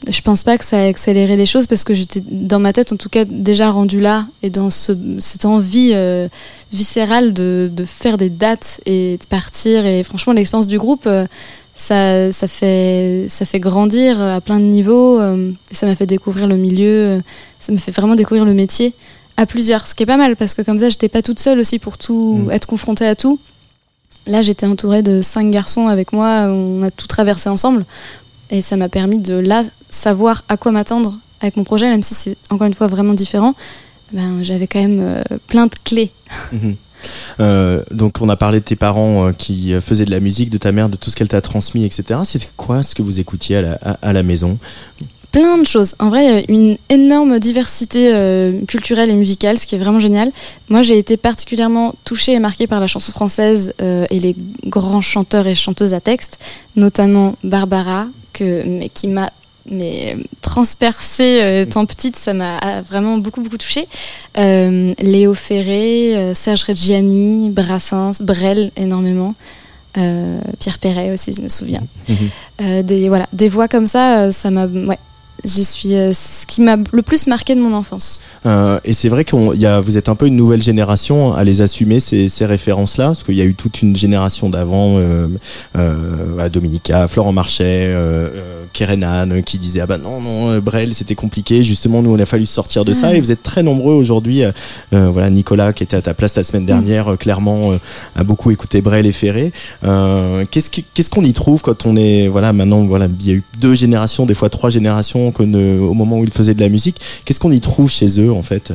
je pense pas que ça a accéléré les choses parce que j'étais dans ma tête en tout cas déjà rendu là et dans ce, cette envie euh, viscérale de, de, faire des dates et de partir et franchement l'expérience du groupe euh, ça, ça, fait, ça fait grandir à plein de niveaux. Euh, ça m'a fait découvrir le milieu, euh, ça m'a fait vraiment découvrir le métier à plusieurs, ce qui est pas mal parce que comme ça, j'étais pas toute seule aussi pour tout mm. être confrontée à tout. Là, j'étais entourée de cinq garçons avec moi, on a tout traversé ensemble et ça m'a permis de là savoir à quoi m'attendre avec mon projet, même si c'est encore une fois vraiment différent. Ben, j'avais quand même euh, plein de clés. Mm-hmm. Euh, donc on a parlé de tes parents euh, qui faisaient de la musique, de ta mère, de tout ce qu'elle t'a transmis, etc. C'était quoi ce que vous écoutiez à la, maison? Plein de choses. En vrai, une énorme diversité euh, culturelle et musicale, ce qui est vraiment génial. Moi, j'ai été particulièrement touchée et marquée par la chanson française et les grands chanteurs et chanteuses à texte, notamment Barbara, mais qui m'a mais transpercée euh, étant petite, ça m'a vraiment beaucoup beaucoup touchée. Euh, Léo Ferré, euh, Serge Reggiani, Brassens, Brel énormément. Pierre Perret aussi, je me souviens. Mhm. des, voilà, des voix comme ça, ça m'a ouais, J'y suis, euh, ce qui m'a le plus marqué de mon enfance. Euh, et c'est vrai que vous êtes un peu une nouvelle génération à les assumer ces, ces références-là, parce qu'il y a eu toute une génération d'avant, euh, euh, Dominica, Florent Marchais, euh, euh Kerenan, qui disait ah ben non non Brel c'était compliqué. Justement nous on a fallu sortir de ça et vous êtes très nombreux aujourd'hui. voilà Nicolas qui était à ta place la semaine dernière, clairement a beaucoup écouté Brel et Ferré. qu'est-ce qu'est-ce qu'on y trouve quand on est voilà maintenant voilà il y a eu deux générations, des fois trois générations au moment où ils faisaient de la musique. Qu'est-ce qu'on y trouve chez eux en fait?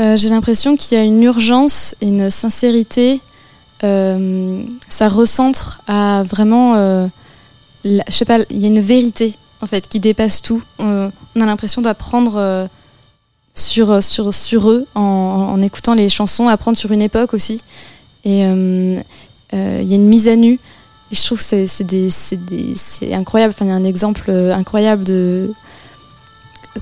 Euh, J'ai l'impression qu'il y a une urgence une sincérité. Euh, ça recentre à vraiment, euh, je sais pas, il y a une vérité en fait qui dépasse tout. on a l'impression d'apprendre sur, sur, sur eux en, en, écoutant les chansons, apprendre sur une époque aussi. Et il y a une mise à nu. Et je trouve que c'est incroyable. Enfin, il y a un exemple incroyable de,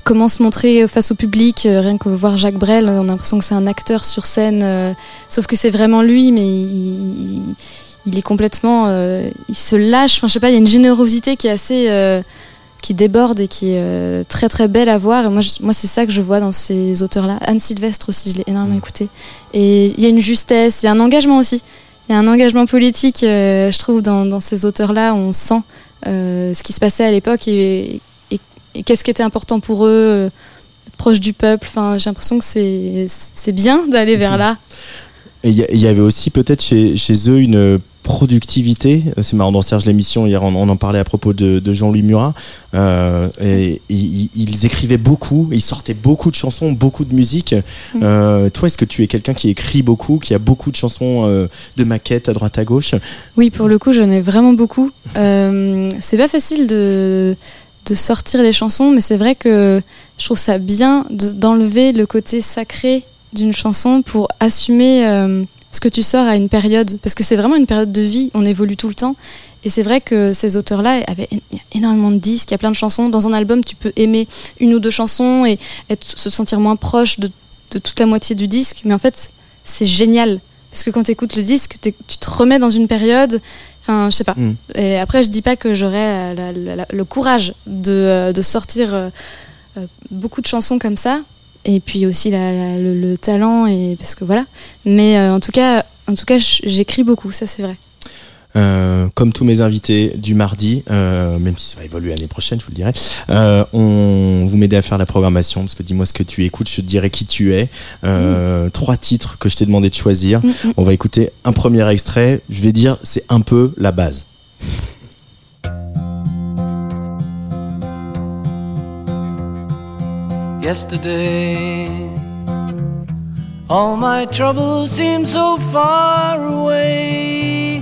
comment se montrer face au public, euh, rien que voir Jacques Brel, on a l'impression que c'est un acteur sur scène, euh, sauf que c'est vraiment lui, mais il, est complètement, euh, il se lâche. Enfin, je sais pas, il y a une générosité qui est assez, qui déborde et qui est très très belle à voir. Et moi, moi, c'est ça que je vois dans ces auteurs-là. Anne Sylvestre aussi, je l'ai énormément mmh. écouté. Et il y a une justesse, il y a un engagement aussi. Il y a un engagement politique, je trouve, dans, dans ces auteurs-là. On sent ce qui se passait à l'époque et qu'est-ce qui était important pour eux, euh, proche du peuple. Enfin, j'ai l'impression que c'est bien d'aller vers là. Et il y, avait aussi peut-être chez, chez, eux une productivité. C'est marrant dans Serge l'émission hier, on, en parlait à propos de, de Jean-Louis Murat. Euh, et, ils écrivaient beaucoup, ils sortaient beaucoup de chansons, beaucoup de musique. Euh, toi, est-ce que tu es quelqu'un qui écrit beaucoup, qui a beaucoup de chansons euh, de maquettes à droite à gauche? Oui, pour le coup, j'en ai vraiment beaucoup. Euh, c'est pas facile de de sortir les chansons, mais c'est vrai que je trouve ça bien d'enlever le côté sacré d'une chanson pour assumer euh, ce que tu sors à une période, parce que c'est vraiment une période de vie, on évolue tout le temps. Et c'est vrai que ces auteurs-là avaient énormément de disques, il y a plein de chansons. Dans un album, tu peux aimer une ou deux chansons et être, se sentir moins proche de, de toute la moitié du disque, mais en fait, c'est génial. Parce que quand tu écoutes le disque, tu te remets dans une période, Enfin, je sais pas. Mm. Et après, je dis pas que j'aurais le courage de, euh, de sortir euh, euh, beaucoup de chansons comme ça. Et puis aussi le, talent, et, parce que voilà. Mais en tout cas, en tout cas j'écris beaucoup, ça c'est vrai. Euh, comme tous mes invités du mardi, euh, même si ça va évoluer l'année prochaine, je vous le dirai, euh, on vous m'aidez à faire la programmation, parce que dis-moi ce que tu écoutes, je te dirai qui tu es. Mm. Trois titres que je t'ai demandé de choisir. Mm, mm. On va écouter un premier extrait, je vais dire c'est un peu la base. Yesterday, all my troubles so far away.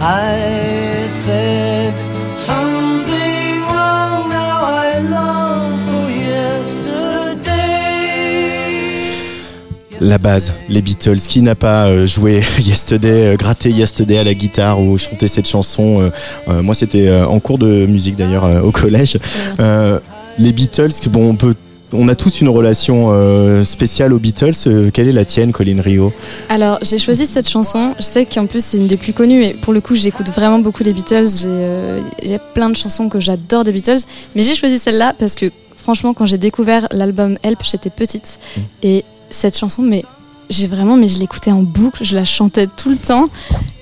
I said something wrong. Now I long for yesterday. La base, les Beatles. Qui n'a pas euh, joué [LAUGHS] Yesterday, euh, gratté Yesterday à la guitare ou chanté cette chanson euh, euh, Moi, c'était euh, en cours de musique d'ailleurs euh, au collège. Euh, les Beatles, bon, on peut. On a tous une relation euh, spéciale aux Beatles. Euh, quelle est la tienne, Colin Rio Alors, j'ai choisi cette chanson. Je sais qu'en plus, c'est une des plus connues. Et pour le coup, j'écoute vraiment beaucoup les Beatles. J'ai euh, il y a plein de chansons que j'adore des Beatles. Mais j'ai choisi celle-là parce que, franchement, quand j'ai découvert l'album Help, j'étais petite. Et cette chanson, mais j'ai vraiment, mais je l'écoutais en boucle, je la chantais tout le temps.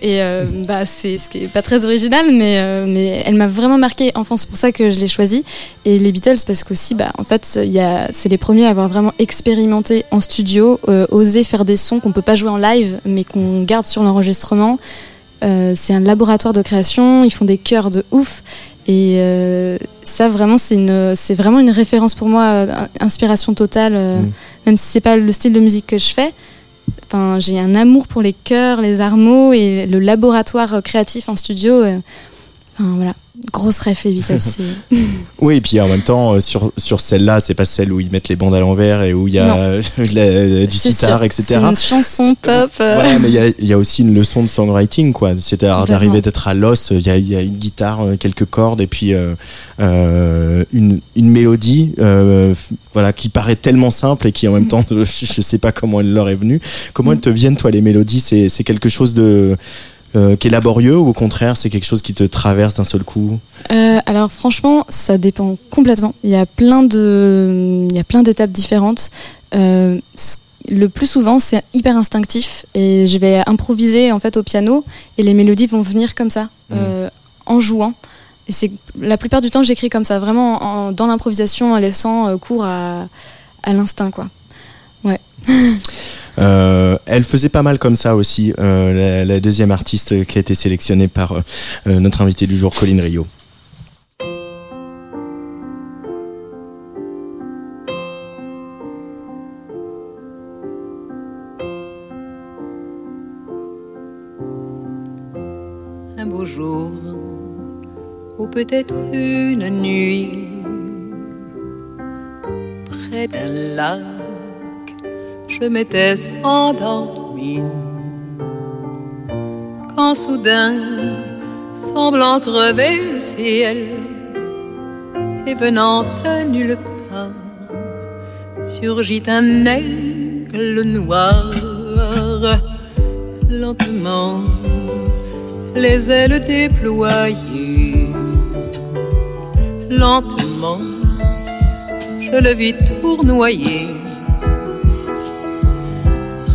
Et euh, bah, c'est ce qui est pas très original, mais, euh, mais elle m'a vraiment marqué enfant. C'est pour ça que je l'ai choisie. Et les Beatles, parce qu'aussi, bah, en fait, c'est les premiers à avoir vraiment expérimenté en studio, euh, osé faire des sons qu'on peut pas jouer en live, mais qu'on garde sur l'enregistrement. Euh, c'est un laboratoire de création, ils font des chœurs de ouf. Et euh, ça, vraiment, c'est vraiment une référence pour moi, euh, inspiration totale, euh, Mm. même si c'est pas le style de musique que je fais. Enfin, j'ai un amour pour les chœurs, les armeaux et le laboratoire euh, créatif en studio. Enfin, voilà, grosse ref les [LAUGHS] c'est- Oui, et puis en même temps, euh, sur, sur celle-là, c'est pas celle où ils mettent les bandes à l'envers et où il y a [LAUGHS] euh, la- du sitar, etc. C'est une chanson pop. euh. Ouais, mais il y a, il y a aussi une leçon de songwriting, quoi. C'est-à-dire d'arriver d'être à l'os. Il y a, il y a une guitare, quelques cordes, et puis euh, euh, une, une mélodie, euh, voilà, qui paraît tellement simple et qui en même temps, je, [LAUGHS] je sais pas comment elle leur est venue. Comment elles te viennent, toi, les mélodies? C'est quelque chose de euh, qui est laborieux ou au contraire, c'est quelque chose qui te traverse d'un seul coup Euh, alors franchement, ça dépend complètement. Il y a plein de, il y a plein d'étapes différentes. Euh, le plus souvent, c'est hyper instinctif et je vais improviser en fait au piano et les mélodies vont venir comme ça, euh, en jouant. Et c'est la plupart du temps, j'écris comme ça, vraiment en- dans l'improvisation, en laissant cours à, à l'instinct, quoi. [LAUGHS] Euh, elle faisait pas mal comme ça aussi, euh, la, deuxième artiste qui a été sélectionnée par euh, notre invité du jour, Colin Rio. un beau jour, ou peut-être une nuit, près d'un lac, je m'étais endormi. Quand soudain, semblant crever le ciel, et venant de nulle part, surgit un aigle noir, lentement les ailes déployées. Lentement, je le vis tournoyer.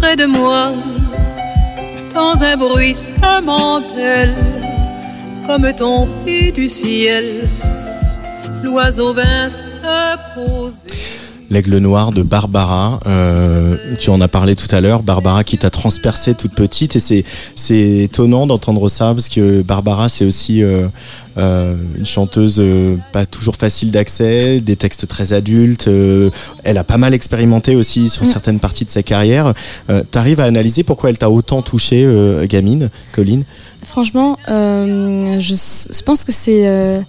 Près de moi, dans un bruissement d'ailes, comme tombé du ciel, l'oiseau vint se poser. L'aigle noir de Barbara, euh, tu en as parlé tout à l'heure, Barbara qui t'a transpercé toute petite et c'est c'est étonnant d'entendre ça parce que Barbara c'est aussi euh, euh, une chanteuse euh, pas toujours facile d'accès, des textes très adultes, euh, elle a pas mal expérimenté aussi sur Mm. certaines parties de sa carrière. Euh, T'arrives à analyser pourquoi elle t'a autant touché, euh, gamine, Colline? Franchement, euh, je, je pense que c'est euh,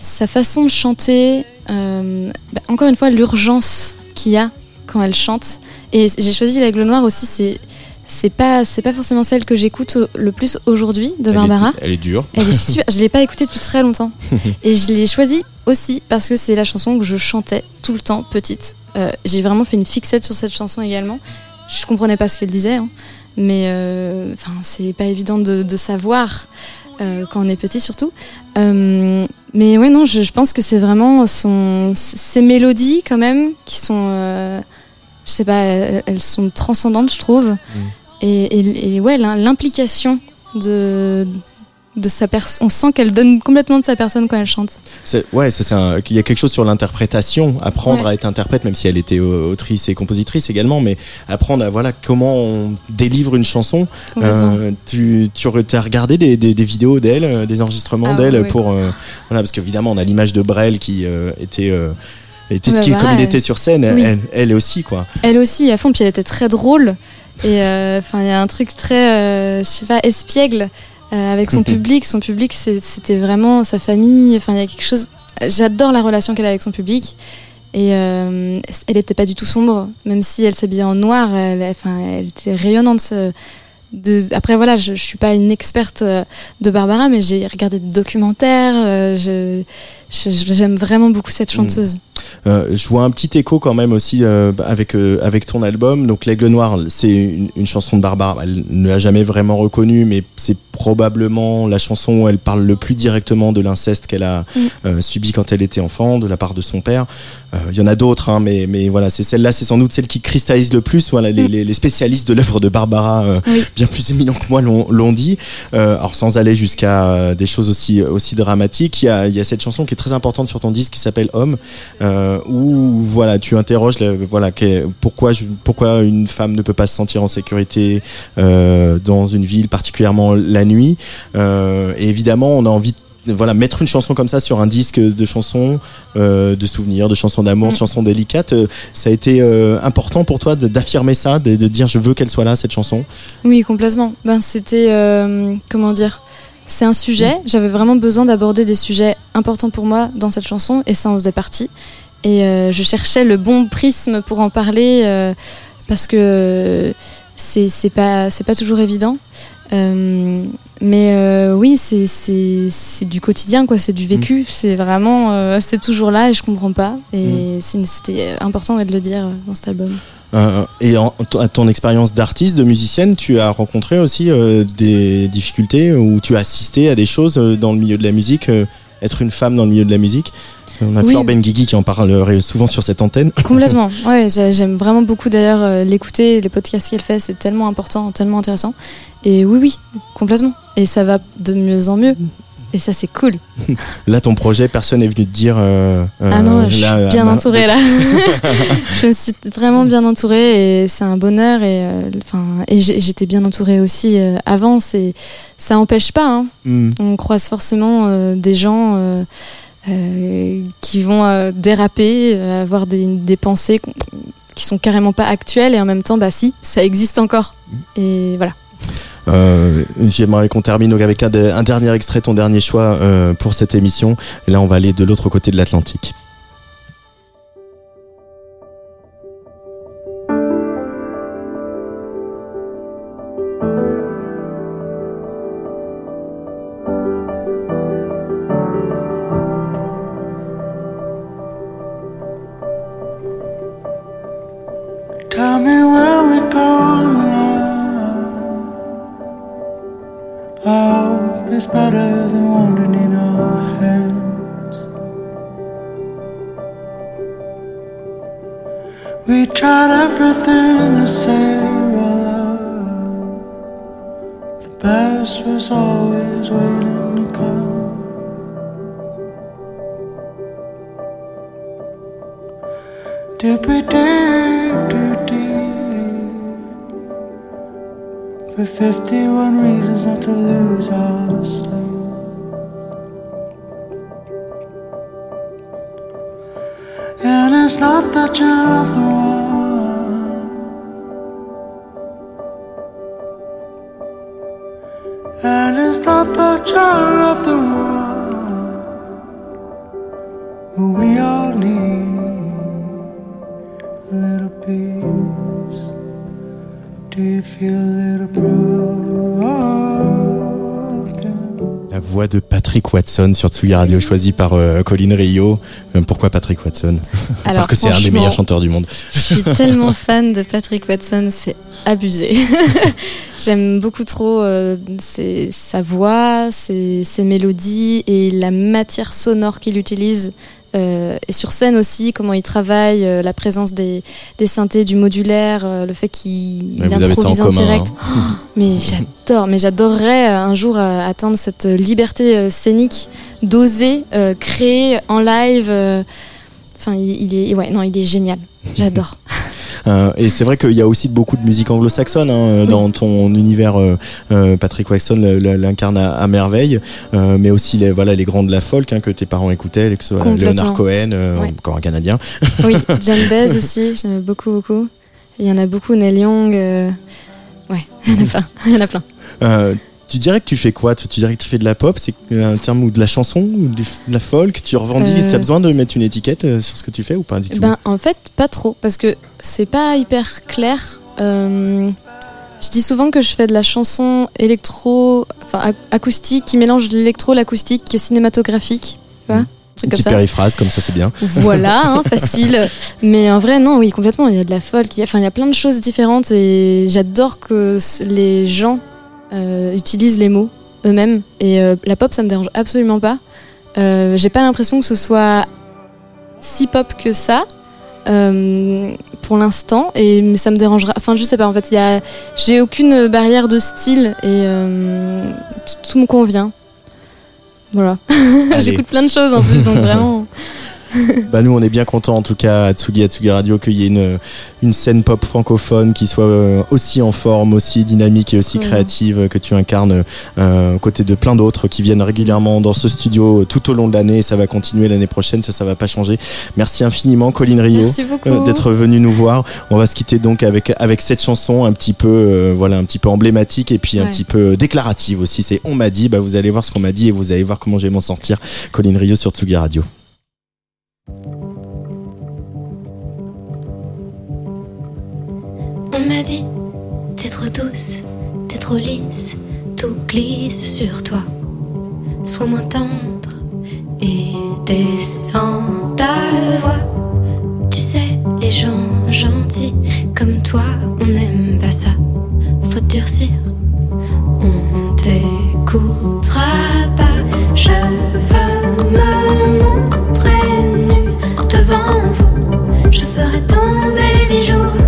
sa façon de chanter. euh, bah, encore une fois, l'urgence qu'il y a quand elle chante. Et j'ai choisi l'aigle noir aussi. C'est c'est pas c'est pas forcément celle que j'écoute le plus aujourd'hui de Elle est- Barbara. elle est dure. Elle est [LAUGHS] super. je l'ai pas écoutée depuis très longtemps. [LAUGHS] Et je l'ai choisie aussi parce que c'est la chanson que je chantais tout le temps petite. Euh, j'ai vraiment fait une fixette sur cette chanson également. Je comprenais pas ce qu'elle disait, hein. mais euh, enfin c'est pas évident de, de savoir. euh, quand on est petit surtout. Mais ouais, non, je, je pense que c'est vraiment son, ces mélodies quand même qui sont, euh, je sais pas, elles, sont transcendantes, je trouve. Et, et- et ouais, l'im- l'implication de, de sa on sent qu'elle donne complètement de sa personne quand elle chante. Ouais, ça, un- il y a quelque chose sur l'interprétation, apprendre Ouais. à être interprète, même si elle était autrice et compositrice également, mais apprendre à voilà comment on délivre une chanson. Euh, tu tu as regardé des, des, des vidéos d'elle, euh, des enregistrements Ah, d'elle ouais. pour euh, voilà parce qu'évidemment on a l'image de Brel qui euh, était était ce Ouais, qui comme il était sur scène, Oui. elle, elle aussi quoi. Elle aussi, à fond, puis elle était très drôle. Et enfin, il y a un truc très, je sais pas, espiègle euh, avec son [LAUGHS] public. Son public, c'était vraiment sa famille. Enfin, il y a quelque chose. J'adore la relation qu'elle a avec son public. Et euh, elle n'était pas du tout sombre, même si elle s'habillait en noir. Elle, enfin, elle était rayonnante. De... Après, voilà, je, je suis pas une experte euh, de Barbara, mais j'ai regardé des documentaires. euh, je- J'aime vraiment beaucoup cette chanteuse. Euh, je vois un petit écho quand même aussi euh, avec euh, avec ton album. Donc l'Aigle Noir, c'est une, une chanson de Barbara. Elle ne l'a jamais vraiment reconnue, mais c'est probablement la chanson où elle parle le plus directement de l'inceste qu'elle a Mm. euh, subi quand elle était enfant, de la part de son père. Il y en a d'autres, hein, mais mais voilà, c'est celle-là, c'est sans doute celle qui cristallise le plus. Voilà, les, Mm. les, les spécialistes de l'œuvre de Barbara, Oui. Bien plus éminents que moi, l'ont dit. Euh, alors sans aller jusqu'à euh, des choses aussi aussi dramatiques, il y a cette chanson qui est très importante sur ton disque qui s'appelle Homme euh, où voilà tu interroges voilà pourquoi pourquoi une femme ne peut pas se sentir en sécurité euh, dans une ville particulièrement la nuit Euh, évidemment on a envie de voilà mettre une chanson comme ça sur un disque de chansons euh, de souvenirs de chansons d'amour de Mm. chansons délicates euh, ça a été euh, important pour toi d'affirmer ça de, de dire je veux qu'elle soit là cette chanson? Oui, complètement. Ben, c'était. comment dire C'est un sujet. J'avais vraiment besoin d'aborder des sujets importants pour moi dans cette chanson, et ça en faisait partie. Et je cherchais le bon prisme pour en parler, parce que c'est pas, c'est pas toujours évident. Euh, mais euh, oui, c'est- du quotidien, quoi. C'est du vécu. C'est vraiment. euh, c'est toujours là, et je comprends pas. Et une- c'était important ouais, de le dire dans cet album. Euh, et en, à ton expérience d'artiste, de musicienne, tu as rencontré aussi euh, des difficultés ou tu as assisté à des choses euh, dans le milieu de la musique, être une femme dans le milieu de la musique? On a Oui. Flore Benguigui qui en parle souvent sur cette antenne. [LAUGHS] Complètement. Ouais, j'ai- j'aime vraiment beaucoup d'ailleurs euh, l'écouter, les podcasts qu'elle fait, c'est tellement important, tellement intéressant. Et oui, oui, complètement. Et ça va de mieux en mieux. Et ça, c'est cool. Là, ton projet, personne n'est venu te dire. euh, euh, ah non, je suis là, euh, bien entourée là. [LAUGHS] [LAUGHS] je me suis vraiment bien entourée et c'est un bonheur. Et, euh, et j'étais bien entourée aussi euh, avant. C'est, ça n'empêche pas. hein. hmm. On croise forcément euh, des gens euh, qui vont euh, déraper, euh, avoir des, des pensées qui sont carrément pas actuelles et en même temps, bah si, ça existe encore. Et voilà. J'aimerais qu'on termine avec un, de- un dernier extrait, ton dernier choix pour cette émission. Là, on va aller de l'autre côté de l'Atlantique. not the child of the moon. Voix de Patrick Watson sur Tsugi Radio, choisie par euh, Colin Rio. Euh, pourquoi Patrick Watson? Alors que c'est un des meilleurs chanteurs du monde. Je suis tellement fan de Patrick Watson, c'est abusé. [LAUGHS] J'aime beaucoup trop euh, ses- sa voix, ses, ses mélodies et la matière sonore qu'il utilise. Euh, et sur scène aussi, comment il travaille, euh, la présence des, des synthés, du modulaire, euh, le fait qu'il improvise en, commun, direct. hein. Mais j'adore, mais j'adorerais euh, un jour euh, atteindre cette liberté euh, scénique d'oser euh, créer en live. euh, Enfin, il, il est, ouais, non, il est génial. [LAUGHS] J'adore. Euh, et c'est vrai qu'il y a aussi beaucoup de musique anglo-saxonne hein, dans ton univers. euh, euh, Patrick le- l'incarne à, à merveille, euh, mais aussi les voilà les grands de la folk hein, que tes parents écoutaient, que ce soit. Leonard Cohen, euh, Ouais. encore un Canadien. [LAUGHS] Oui, John Baez aussi, j'aime beaucoup, beaucoup. Il y en a beaucoup, Neil Young. euh, Ouais, il y en a plein. [LAUGHS] Il y en a plein. Tu dirais que tu fais quoi Tu tu dirais que tu fais de la pop, c'est un terme ou de la chanson ou de la folk Tu revendiques Euh. T'as besoin de mettre une étiquette euh, sur ce que tu fais ou pas du tout Ben, en fait, pas trop, parce que c'est pas hyper clair. Euh, je dis souvent que je fais de la chanson électro, enfin ac- acoustique, qui mélange l'électro, l'acoustique, qui est cinématographique. Tu vois Mm. un Une comme petite ça. périphrase comme ça, c'est bien. Voilà, [LAUGHS] hein, facile. Mais en vrai, non, oui, complètement. Il y a de la folk. il y a- Enfin, il y a plein de choses différentes et j'adore que les gens euh, utilisent les mots eux-mêmes. Et euh, la pop, ça me dérange absolument pas. Euh, J'ai pas l'impression que ce soit si pop que ça. pour l'instant et ça me dérangera enfin je sais pas en fait il a j'ai aucune barrière de style et tout me convient voilà [LAUGHS] j'écoute plein de choses en plus donc vraiment [LAUGHS] [LAUGHS] Bah nous on est bien contents en tout cas à Tsugi, à Tsugi Radio qu'il y ait une, une scène pop francophone qui soit euh, aussi en forme, aussi dynamique et aussi créative que tu incarnes euh, aux côtés de plein d'autres qui viennent régulièrement dans ce studio tout au long de l'année ça va continuer l'année prochaine, ça ça va pas changer. Merci infiniment Colline Rio euh, d'être venu nous voir. On va se quitter donc avec avec cette chanson un petit peu euh, voilà un petit peu emblématique et puis un Ouais. petit peu déclarative aussi. C'est on m'a dit, bah vous allez voir ce qu'on m'a dit et vous allez voir comment je vais m'en sortir. Colline Rio sur Tsugi Radio. On m'a dit, t'es trop douce, t'es trop lisse, tout glisse sur toi. Sois moins tendre et descends ta voix. Tu sais, les gens gentils comme toi, on n'aime pas ça. Faut durcir, on t'écoutera pas. Tomber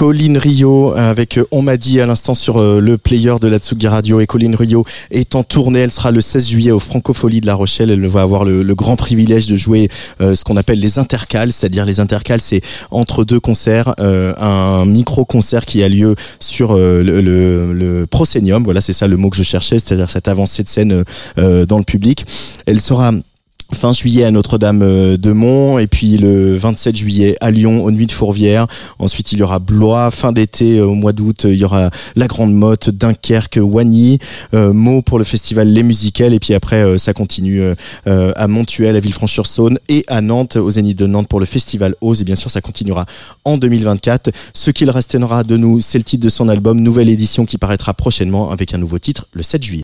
Colline Rio avec euh, On m'a dit à l'instant sur euh, le player de la Tsugi Radio et Colline Rio est en tournée. Elle sera le 16 juillet au Francofolie de La Rochelle. Elle va avoir le, grand privilège de jouer euh, ce qu'on appelle les intercales, c'est-à-dire les intercales, c'est entre deux concerts, un micro-concert qui a lieu sur le, le, le. Voilà, c'est ça le mot que je cherchais, c'est-à-dire cette avancée de scène dans le public. Elle sera fin juillet à Notre-Dame-de-Mont et puis le 27 juillet à Lyon aux Nuits de Fourvière. Ensuite il y aura Blois, fin d'été euh, au mois d'août il y aura la Grande Motte, Dunkerque, Wagny, euh, pour le festival Les Musicales et puis après euh, ça continue euh, à Montuel, à Villefranche-sur-Saône et à Nantes au Zénith de Nantes pour le festival Ose et bien sûr ça continuera en 2024. Ce qu'il restera de nous c'est le titre de son album, nouvelle édition qui paraîtra prochainement avec un nouveau titre le 7 juillet.